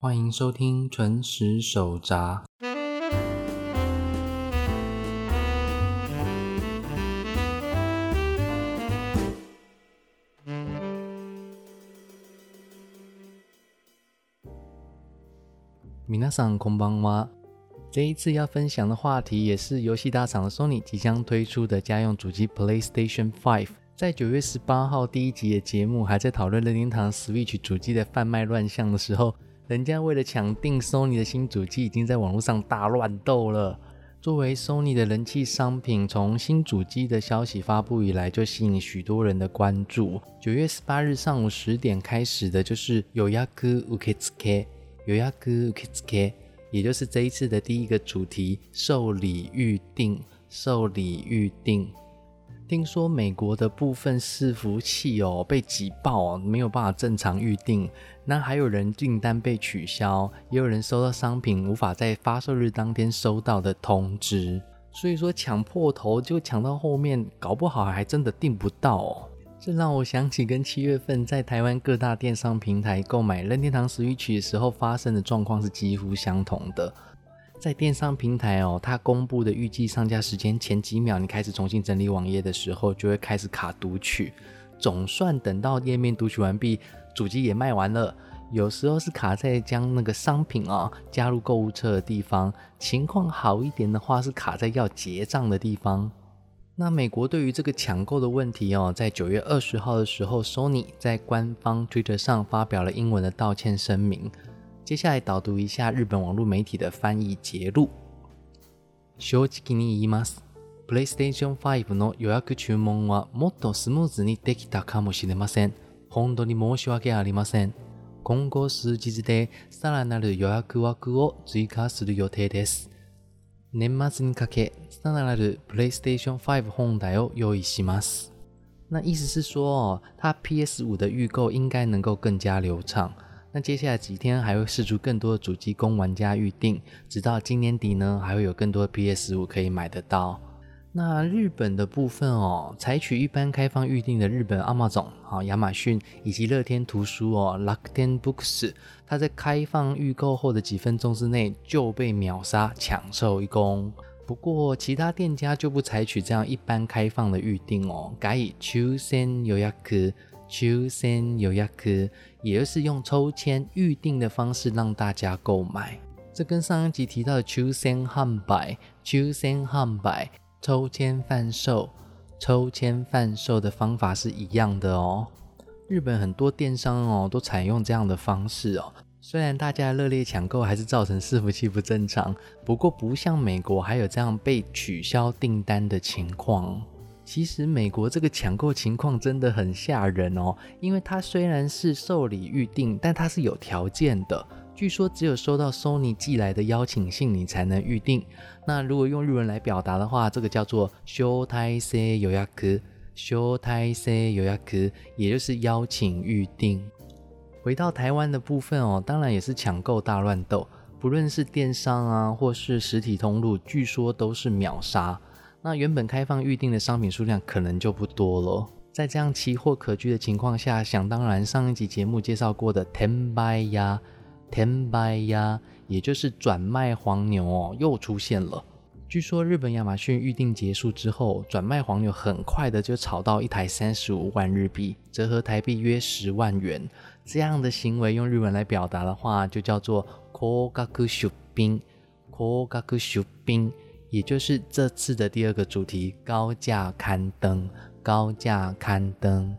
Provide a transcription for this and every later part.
欢迎收听纯食手札。皆さんこんばんは。这一次要分享的话题也是游戏大厂的 Sony 即将推出的家用主机 PlayStation 5。在九月十八号第一集的节目还在讨论任天堂 Switch 主机的贩卖乱象的时候， 人家为了抢订 Sony 的新主机，已经在网络上大乱斗了。作为 Sony 的人气商品，从新主机的消息发布以来，就吸引许多人的关注。九月十八日上午十点开始的就是有亚哥 UKZK，有亚哥 UKZK，也就是这一次的第一个主题——受理预定，受理预定。听说美国的部分伺服器哦被挤爆哦，没有办法正常预定。那还有人订单被取消，也有人收到商品无法在发售日当天收到的通知。所以说抢破头就抢到后面，搞不好还真的订不到哦。这让我想起跟七月份在台湾各大电商平台购买任天堂 Switch 的时候发生的状况是几乎相同的。在电商平台哦，它公布的预计上架时间前几秒，你开始重新整理网页的时候，就会开始卡读取。总算等到页面读取完毕，主机也卖完了。有时候是卡在将那个商品啊加入购物车的地方，情况好一点的话是卡在要结账的地方。那美国对于这个抢购的问题哦，在九月二十号的时候，Sony 在官方 Twitter 上发表了英文的道歉声明。接下来导读一下日本网络媒体的翻译节录。正直に言います。PlayStation 5の予約注文はもっとスムーズにできたかもしれません。本当に申し訳ありません。今後数日でさらなる予約枠を追加する予定です。年末にかけ、さらなる PlayStation 5本体を用意します。那意思是说哦，它 PS 五的预购应该能够更加流畅。 那接下来几天还会试出更多的主机供玩家预定，直到今年底呢，还会有更多的 PS 五可以买得到。那日本的部分哦，采取一般开放预定的日本 Amazon、好亚马逊以及乐天图书哦 （Lakten Books），它在开放预购后的几分钟之内就被秒杀，抢售一空。不过其他店家就不采取这样一般开放的预定哦，改以 Chosen 予約。抽签有压克，也就是用抽签预定的方式让大家购买。这跟上一集提到的抽签汉百、抽签汉百、抽签贩售、抽签贩售的方法是一样的哦。日本很多电商哦都采用这样的方式哦。虽然大家热烈抢购还是造成伺服器不正常，不过不像美国还有这样被取消订单的情况。其实美国这个抢购情况真的很吓人哦，因为它虽然是受理预定，但它是有条件的。据说只有收到 Sony 寄来的邀请信，你才能预定。那如果用日文来表达的话，这个叫做“招待制予約”，招待制予約，也就是邀请预定。回到台湾的部分哦，当然也是抢购大乱斗，不论是电商啊，或是实体通路，据说都是秒杀。那原本开放预定的商品数量可能就不多了。在这样奇货可居的情况下，想当然，上一集节目介绍过的 Ten Buy 呀，Ten Buy 呀，也就是转卖黄牛哦，又出现了。据说日本亚马逊预定结束之后，转卖黄牛很快的就炒到一台三十五万日币，折合台币约十万元。这样的行为用日文来表达的话，就叫做 Kogaku Shopping，Kogaku Shopping。也就是这次的第二个主题——高价刊登。高价刊登，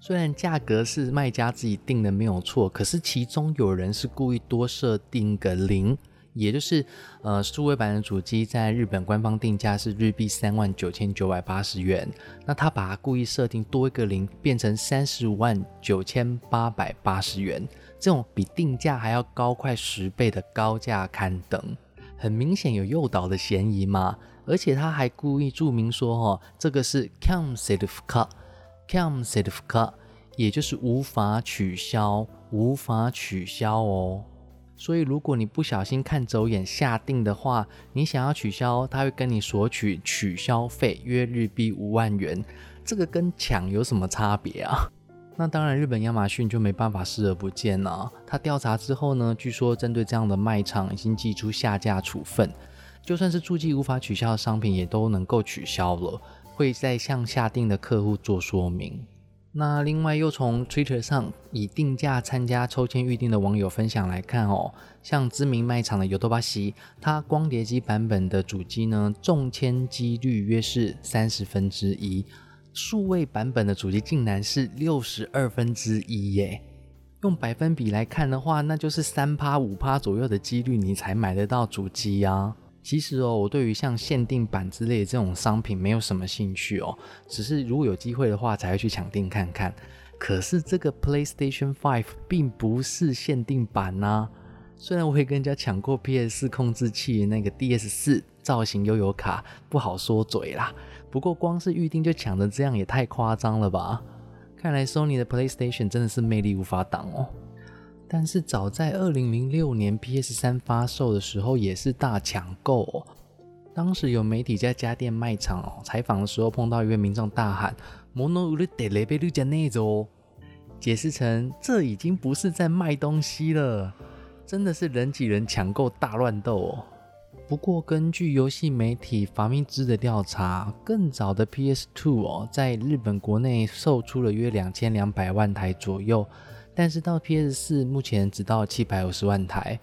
虽然价格是卖家自己定的没有错，可是其中有人是故意多设定个零，也就是呃，数位版的主机在日本官方定价是日币三万九千九百八十元，那他把它故意设定多一个零，变成三十五万九千八百八十元，这种比定价还要高快十倍的高价刊登。很明显有诱导的嫌疑嘛，而且他还故意注明说，哦，这个是 cancel cut，cancel cut，也就是无法取消，无法取消哦。所以如果你不小心看走眼下定的话，你想要取消，他会跟你索取取消费约日币五万元。这个跟抢有什么差别啊？那当然，日本亚马逊就没办法视而不见了。他调查之后呢，据说针对这样的卖场已经寄出下架处分，就算是注记无法取消的商品也都能够取消了，会再向下定的客户做说明。那另外又从 Twitter 上以定价参加抽签预定的网友分享来看哦，像知名卖场的尤多巴西，它光碟机版本的主机呢中签几率约是三十分之一，数位版本的主机竟然是六十二分之一耶！用百分比来看的话，那就是三趴五趴左右的几率你才买得到主机啊。其实哦，我对于像限定版之类这种商品没有什么兴趣哦，只是如果有机会的话才会去抢订看看。可是这个 PlayStation Five 并不是限定版呐，虽然我也跟人家抢过 PS 控制器那个 DS 四造型悠游卡，不好说嘴啦。不过光是预定就抢的这样也太夸张了吧？看来 Sony 的 PlayStation 真的是魅力无法挡哦。但是早在二零零六年 PS 三发售的时候，也是大抢购哦。当时有媒体在家电卖场哦采访的时候，碰到一位民众大喊 “mono ule de lebe lu j a n e z o 解释成这已经不是在卖东西了，真的是人挤人抢购大乱斗哦。不过根据游戏媒体法明兹的调查，更早的 PS Two 哦，在日本国内售出了约两千两百万台左右。但是到 PS 四目前只到七百五十万台，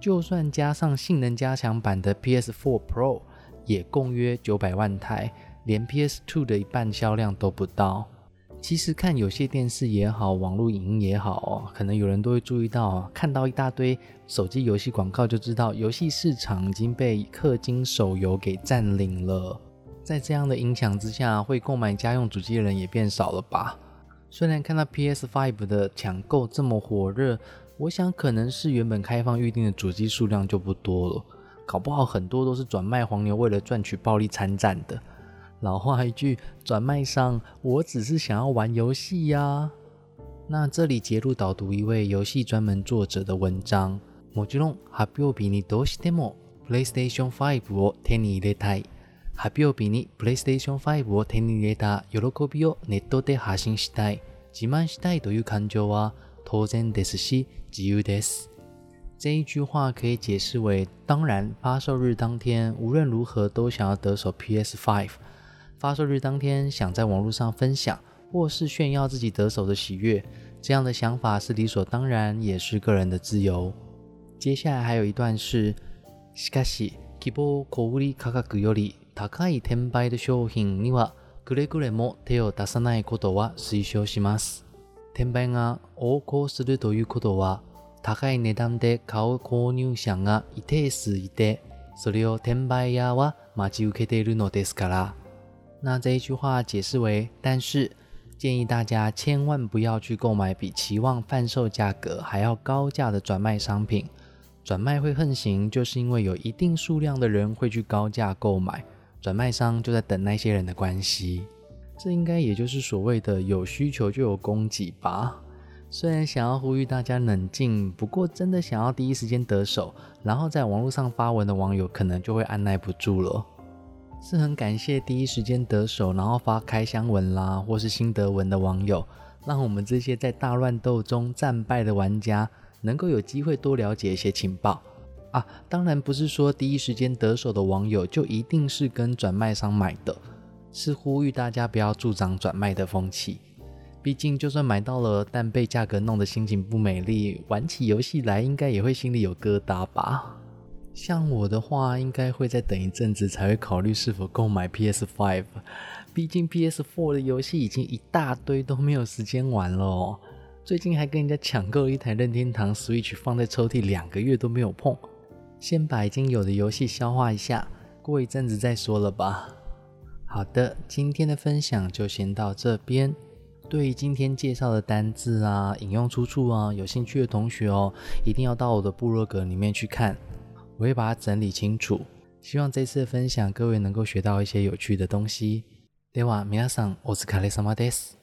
就算加上性能加强版的 PS Four Pro，也共约九百万台，连 PS Two 的一半销量都不到。其实看有些电视也好，网络影音也好，可能有人都会注意到，看到一大堆手机游戏广告，就知道游戏市场已经被氪金手游给占领了。在这样的影响之下，会购买家用主机的人也变少了吧？虽然看到 PS5 的抢购这么火热，我想可能是原本开放预定的主机数量就不多了，搞不好很多都是转卖黄牛为了赚取暴利参战的。老话一句，转卖商，我只是想要玩游戏呀。那这里截录导读一位游戏专门作者的文章。もちろん発表日にどうしても PlayStation 5を手に入れたい。発表日に PlayStation 5を手に入れた喜びをネットで発信したい、自慢したいという感情は当然ですし自由です。这一句话可以解释为：当然，发售日当天无论如何都想要得手 PS5。 发售日当天想在网络上分享或是炫耀自己得手的喜悦，这样的想法是理所当然，也是个人的自由。接下来还有一段是：しかし希望小売価格より高い転売的商品にはくれぐれも手を出さないことは推奨します。転売が横行するということは、高い値段で買う購入者が一定数いて、それを転売屋は待ち受けているのですから。那这一句话解释为：但是建议大家千万不要去购买比期望贩售价格还要高价的转卖商品。转卖会横行，就是因为有一定数量的人会去高价购买。转卖商就在等那些人的关系，这应该也就是所谓的有需求就有供给吧。虽然想要呼吁大家冷静，不过真的想要第一时间得手，然后在网络上发文的网友可能就会按耐不住了。是很感谢第一时间得手，然后发开箱文啦，或是心得文的网友，让我们这些在大乱斗中战败的玩家能够有机会多了解一些情报。啊，当然不是说第一时间得手的网友就一定是跟转卖商买的，是呼吁大家不要助长转卖的风气。毕竟就算买到了，但被价格弄得心情不美丽，玩起游戏来应该也会心里有疙瘩吧。像我的话，应该会再等一阵子才会考虑是否购买 PS Five。毕竟 PS Four 的游戏已经一大堆都没有时间玩了。最近还跟人家抢购了一台任天堂 Switch，放在抽屉两个月都没有碰。先把已经有的游戏消化一下，过一阵子再说了吧。好的，今天的分享就先到这边。对于今天介绍的单字啊、引用出处啊，有兴趣的同学哦，一定要到我的部落格里面去看，我会把它整理清楚。希望这次的分享各位能够学到一些有趣的东西。では皆さんお疲れ様です。